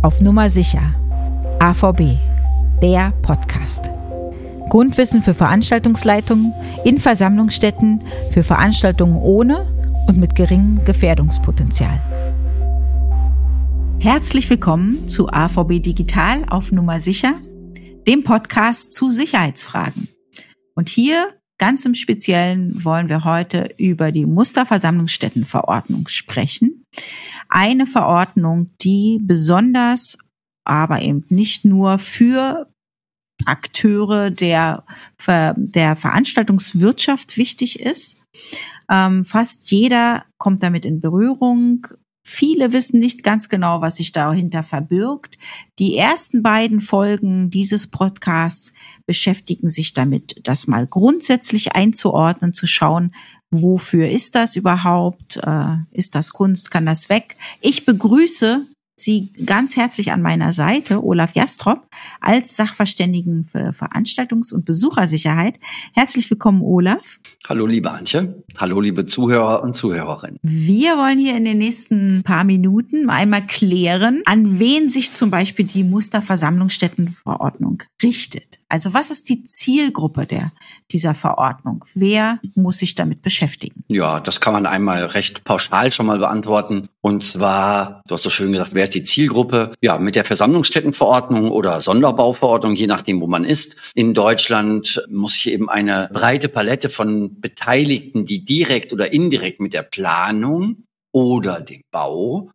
Auf Nummer sicher. AVB, der Podcast. Grundwissen für Veranstaltungsleitungen in Versammlungsstätten für Veranstaltungen ohne und mit geringem Gefährdungspotenzial. Herzlich willkommen zu AVB Digital auf Nummer sicher, dem Podcast zu Sicherheitsfragen. Und hier ganz im Speziellen wollen wir heute über die Musterversammlungsstättenverordnung sprechen. Eine Verordnung, die besonders, aber eben nicht nur für Akteure der, der Veranstaltungswirtschaft wichtig ist. Ähm, fast jeder kommt damit in Berührung. Viele wissen nicht ganz genau, was sich dahinter verbirgt. Die ersten beiden Folgen dieses Podcasts beschäftigen sich damit, das mal grundsätzlich einzuordnen, zu schauen, wofür ist das überhaupt? Äh, ist das Kunst? Kann das weg? Ich begrüße Sie ganz herzlich an meiner Seite, Olaf Jastrop, als Sachverständigen für Veranstaltungs- und Besuchersicherheit. Herzlich willkommen, Olaf. Hallo, liebe Antje. Hallo, liebe Zuhörer und Zuhörerinnen. Wir wollen hier in den nächsten paar Minuten einmal klären, an wen sich zum Beispiel die Musterversammlungsstättenverordnung richtet. Also was ist die Zielgruppe der, dieser Verordnung? Wer muss sich damit beschäftigen? Ja, das kann man einmal recht pauschal schon mal beantworten. Und zwar, du hast so schön gesagt, wer ist die Zielgruppe? Ja, mit der Versammlungsstättenverordnung oder Sonderbauverordnung, je nachdem, wo man ist. In Deutschland muss sich eben eine breite Palette von Beteiligten, die direkt oder indirekt mit der Planung oder dem Bau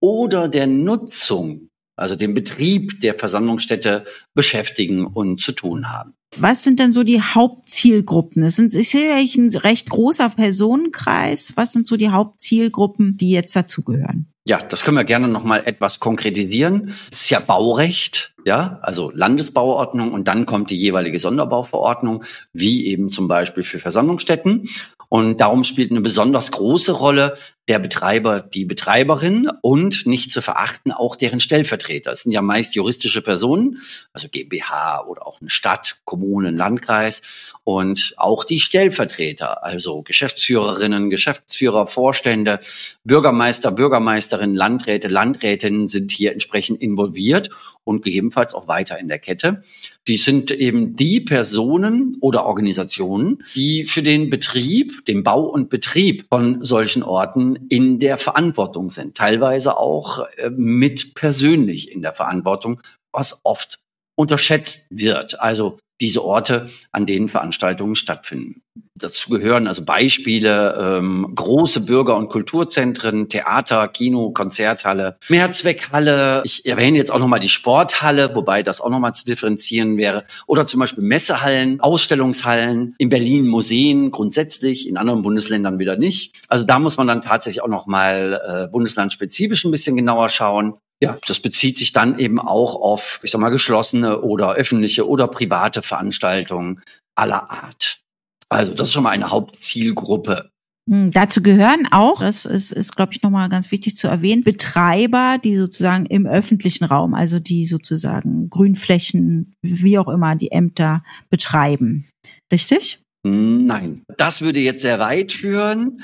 oder der Nutzung also dem Betrieb der Versammlungsstätte beschäftigen und zu tun haben. Was sind denn so die Hauptzielgruppen? Es ist sicherlich ein recht großer Personenkreis. Was sind so die Hauptzielgruppen, die jetzt dazugehören? Ja, das können wir gerne noch mal etwas konkretisieren. Es ist ja Baurecht, ja, also Landesbauordnung und dann kommt die jeweilige Sonderbauverordnung, wie eben zum Beispiel für Versammlungsstätten. Und darum spielt eine besonders große Rolle der Betreiber, die Betreiberin und nicht zu verachten auch deren Stellvertreter. Es sind ja meist juristische Personen, also GmbH oder auch eine Stadt, Kommune, Landkreis und auch die Stellvertreter, also Geschäftsführerinnen, Geschäftsführer, Vorstände, Bürgermeister, Bürgermeisterinnen, Landräte, Landrätinnen sind hier entsprechend involviert und gegebenenfalls auch weiter in der Kette. Die sind eben die Personen oder Organisationen, die für den Betrieb, den Bau und Betrieb von solchen Orten in der Verantwortung sind, teilweise auch äh, mit persönlich in der Verantwortung, was oft unterschätzt wird. Also diese Orte, an denen Veranstaltungen stattfinden. Dazu gehören also Beispiele, ähm, große Bürger- und Kulturzentren, Theater, Kino, Konzerthalle, Mehrzweckhalle. Ich erwähne jetzt auch nochmal die Sporthalle, wobei das auch nochmal zu differenzieren wäre. Oder zum Beispiel Messehallen, Ausstellungshallen, in Berlin Museen grundsätzlich, in anderen Bundesländern wieder nicht. Also da muss man dann tatsächlich auch nochmal äh, bundeslandspezifisch ein bisschen genauer schauen. Ja, das bezieht sich dann eben auch auf, ich sag mal, geschlossene oder öffentliche oder private Veranstaltungen aller Art. Also das ist schon mal eine Hauptzielgruppe. Hm, dazu gehören auch, das ist, ist glaube ich, nochmal ganz wichtig zu erwähnen, Betreiber, die sozusagen im öffentlichen Raum, also die sozusagen Grünflächen, wie auch immer, die Ämter betreiben. Richtig? Nein, das würde jetzt sehr weit führen.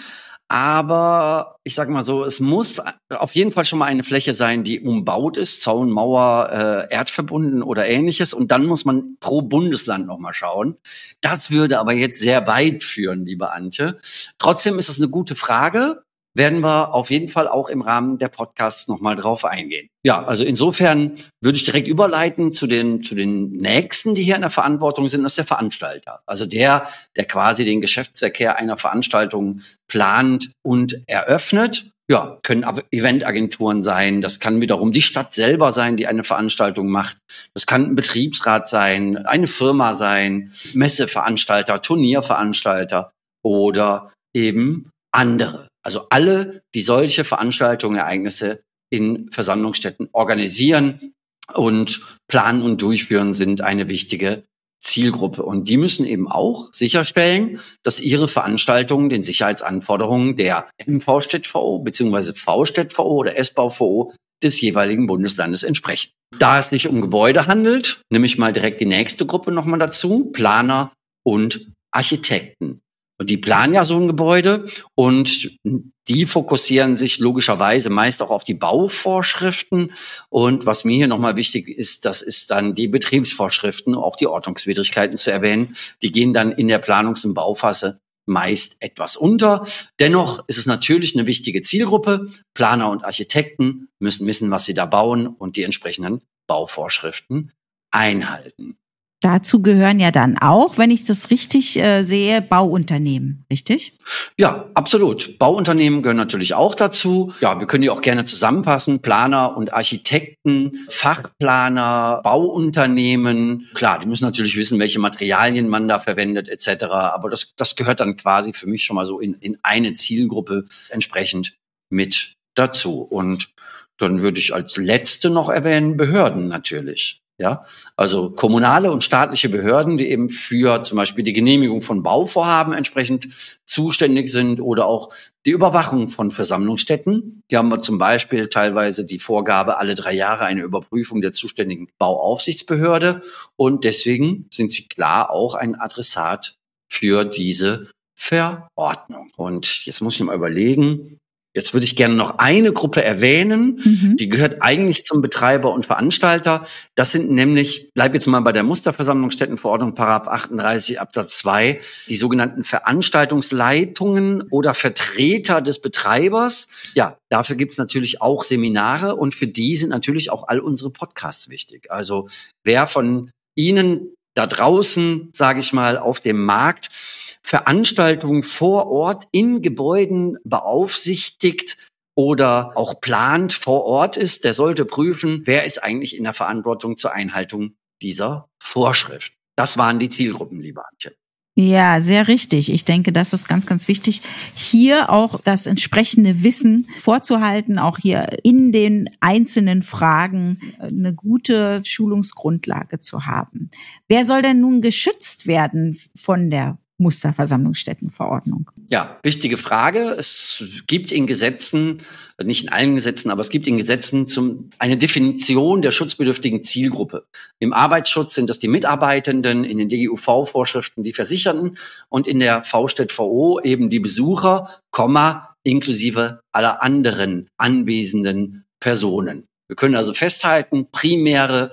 Aber ich sage mal so, es muss auf jeden Fall schon mal eine Fläche sein, die umbaut ist, Zaun, Mauer, äh, erdverbunden oder ähnliches. Und dann muss man pro Bundesland nochmal schauen. Das würde aber jetzt sehr weit führen, liebe Antje. Trotzdem ist es eine gute Frage werden wir auf jeden Fall auch im Rahmen der Podcasts nochmal drauf eingehen. Ja, also insofern würde ich direkt überleiten zu den, zu den Nächsten, die hier in der Verantwortung sind, das ist der Veranstalter. Also der, der quasi den Geschäftsverkehr einer Veranstaltung plant und eröffnet. Ja, können Eventagenturen sein, das kann wiederum die Stadt selber sein, die eine Veranstaltung macht. Das kann ein Betriebsrat sein, eine Firma sein, Messeveranstalter, Turnierveranstalter oder eben andere. Also alle, die solche Veranstaltungen, Ereignisse in Versammlungsstätten organisieren und planen und durchführen, sind eine wichtige Zielgruppe. Und die müssen eben auch sicherstellen, dass ihre Veranstaltungen den Sicherheitsanforderungen der MVStVO bzw. VStVO oder SBVO des jeweiligen Bundeslandes entsprechen. Da es sich um Gebäude handelt, nehme ich mal direkt die nächste Gruppe nochmal dazu, Planer und Architekten. Die planen ja so ein Gebäude und die fokussieren sich logischerweise meist auch auf die Bauvorschriften. Und was mir hier nochmal wichtig ist, das ist dann die Betriebsvorschriften, auch die Ordnungswidrigkeiten zu erwähnen. Die gehen dann in der Planungs- und Bauphase meist etwas unter. Dennoch ist es natürlich eine wichtige Zielgruppe. Planer und Architekten müssen wissen, was sie da bauen und die entsprechenden Bauvorschriften einhalten. Dazu gehören ja dann auch, wenn ich das richtig äh, sehe, Bauunternehmen, richtig? Ja, absolut. Bauunternehmen gehören natürlich auch dazu. Ja, wir können die auch gerne zusammenfassen. Planer und Architekten, Fachplaner, Bauunternehmen. Klar, die müssen natürlich wissen, welche Materialien man da verwendet etc. Aber das, das gehört dann quasi für mich schon mal so in, in eine Zielgruppe entsprechend mit dazu. Und dann würde ich als letzte noch erwähnen Behörden natürlich. Ja, also kommunale und staatliche Behörden, die eben für zum Beispiel die Genehmigung von Bauvorhaben entsprechend zuständig sind oder auch die Überwachung von Versammlungsstätten. Hier haben wir zum Beispiel teilweise die Vorgabe, alle drei Jahre eine Überprüfung der zuständigen Bauaufsichtsbehörde. Und deswegen sind sie klar auch ein Adressat für diese Verordnung. Und jetzt muss ich mal überlegen, Jetzt würde ich gerne noch eine Gruppe erwähnen, mhm. die gehört eigentlich zum Betreiber und Veranstalter. Das sind nämlich, bleib jetzt mal bei der Musterversammlungsstättenverordnung, Paragraph 38 Absatz 2, die sogenannten Veranstaltungsleitungen oder Vertreter des Betreibers. Ja, dafür gibt es natürlich auch Seminare und für die sind natürlich auch all unsere Podcasts wichtig. Also wer von Ihnen da draußen, sage ich mal, auf dem Markt Veranstaltungen vor Ort in Gebäuden beaufsichtigt oder auch plant vor Ort ist, der sollte prüfen, wer ist eigentlich in der Verantwortung zur Einhaltung dieser Vorschrift. Das waren die Zielgruppen, liebe Antje. Ja, sehr richtig. Ich denke, das ist ganz, ganz wichtig, hier auch das entsprechende Wissen vorzuhalten, auch hier in den einzelnen Fragen eine gute Schulungsgrundlage zu haben. Wer soll denn nun geschützt werden von der Musterversammlungsstättenverordnung? Ja, wichtige Frage. Es gibt in Gesetzen, nicht in allen Gesetzen, aber es gibt in Gesetzen zum, eine Definition der schutzbedürftigen Zielgruppe. Im Arbeitsschutz sind das die Mitarbeitenden, in den DGUV-Vorschriften die Versicherten und in der VSTVO eben die Besucher, Komma, inklusive aller anderen anwesenden Personen. Wir können also festhalten, primäre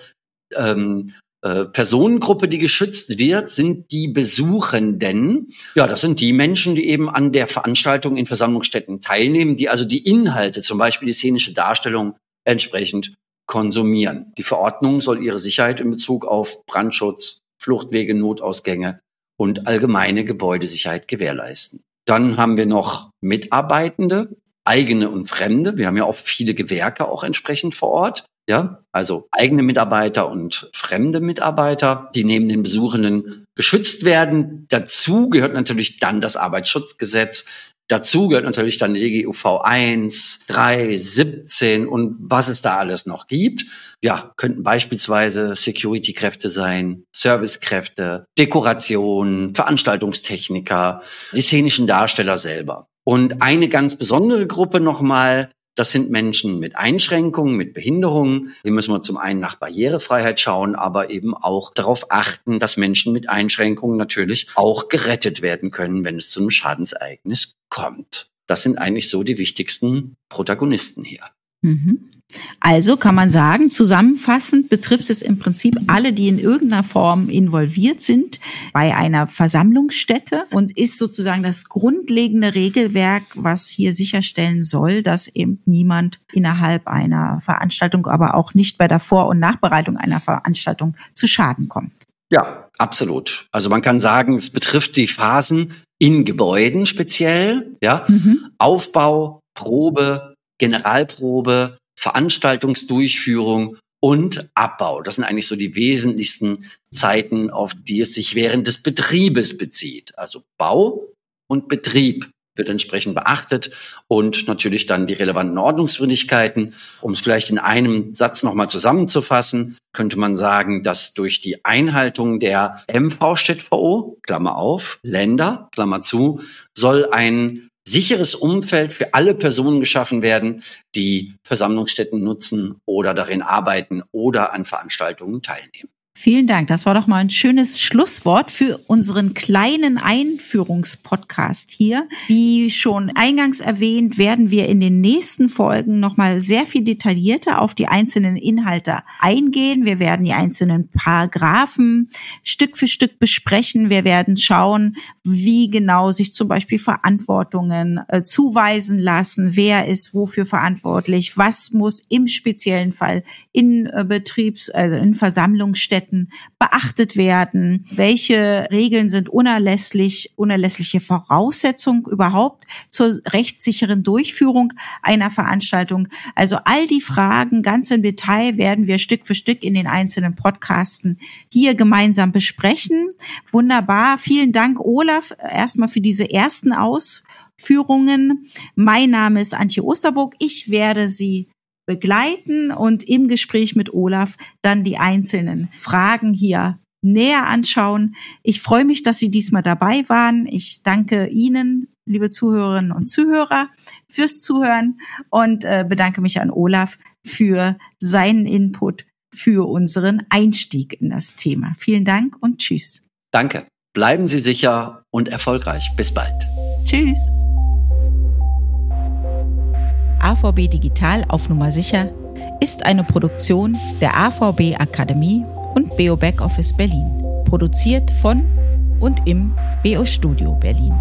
ähm, äh, Personengruppe, die geschützt wird, sind die Besuchenden. Ja, das sind die Menschen, die eben an der Veranstaltung in Versammlungsstätten teilnehmen, die also die Inhalte, zum Beispiel die szenische Darstellung, entsprechend konsumieren. Die Verordnung soll ihre Sicherheit in Bezug auf Brandschutz, Fluchtwege, Notausgänge und allgemeine Gebäudesicherheit gewährleisten. Dann haben wir noch Mitarbeitende, eigene und Fremde. Wir haben ja auch viele Gewerke auch entsprechend vor Ort. Ja, also eigene Mitarbeiter und fremde Mitarbeiter, die neben den Besuchenden geschützt werden. Dazu gehört natürlich dann das Arbeitsschutzgesetz. Dazu gehört natürlich dann die DGUV 1, 3, 17 und was es da alles noch gibt. Ja, könnten beispielsweise Security-Kräfte sein, Servicekräfte, Dekoration, Veranstaltungstechniker, die szenischen Darsteller selber. Und eine ganz besondere Gruppe nochmal, das sind Menschen mit Einschränkungen, mit Behinderungen. Hier müssen wir zum einen nach Barrierefreiheit schauen, aber eben auch darauf achten, dass Menschen mit Einschränkungen natürlich auch gerettet werden können, wenn es zu einem Schadensereignis kommt. Das sind eigentlich so die wichtigsten Protagonisten hier. Mhm. Also kann man sagen, zusammenfassend betrifft es im Prinzip alle, die in irgendeiner Form involviert sind bei einer Versammlungsstätte und ist sozusagen das grundlegende Regelwerk, was hier sicherstellen soll, dass eben niemand innerhalb einer Veranstaltung, aber auch nicht bei der Vor- und Nachbereitung einer Veranstaltung zu Schaden kommt. Ja, absolut. Also man kann sagen, es betrifft die Phasen in Gebäuden speziell, ja, mhm. Aufbau, Probe, Generalprobe, Veranstaltungsdurchführung und Abbau. Das sind eigentlich so die wesentlichsten Zeiten, auf die es sich während des Betriebes bezieht. Also Bau und Betrieb wird entsprechend beachtet und natürlich dann die relevanten Ordnungswidrigkeiten. Um es vielleicht in einem Satz nochmal zusammenzufassen, könnte man sagen, dass durch die Einhaltung der MV-StVO, Klammer auf, Länder, Klammer zu, soll ein sicheres Umfeld für alle Personen geschaffen werden, die Versammlungsstätten nutzen oder darin arbeiten oder an Veranstaltungen teilnehmen. Vielen Dank. Das war doch mal ein schönes Schlusswort für unseren kleinen Einführungspodcast hier. Wie schon eingangs erwähnt, werden wir in den nächsten Folgen noch mal sehr viel detaillierter auf die einzelnen Inhalte eingehen. Wir werden die einzelnen Paragraphen Stück für Stück besprechen. Wir werden schauen, wie genau sich zum Beispiel Verantwortungen äh, zuweisen lassen. Wer ist wofür verantwortlich? Was muss im speziellen Fall in äh, Betriebs-, also in Versammlungsstätten Verhalten beachtet werden? Welche Regeln sind unerlässlich, unerlässliche Voraussetzung überhaupt zur rechtssicheren Durchführung einer Veranstaltung? Also all die Fragen ganz im Detail werden wir Stück für Stück in den einzelnen Podcasten hier gemeinsam besprechen. Wunderbar. Vielen Dank, Olaf, erstmal für diese ersten Ausführungen. Mein Name ist Antje Osterburg. Ich werde Sie begleiten und im Gespräch mit Olaf dann die einzelnen Fragen hier näher anschauen. Ich freue mich, dass Sie diesmal dabei waren. Ich danke Ihnen, liebe Zuhörerinnen und Zuhörer, fürs Zuhören und äh, bedanke mich an Olaf für seinen Input für unseren Einstieg in das Thema. Vielen Dank und tschüss. Danke. Bleiben Sie sicher und erfolgreich. Bis bald. Tschüss. AVB Digital auf Nummer sicher ist eine Produktion der AVB Akademie und BO Backoffice Berlin. Produziert von und im BO Studio Berlin.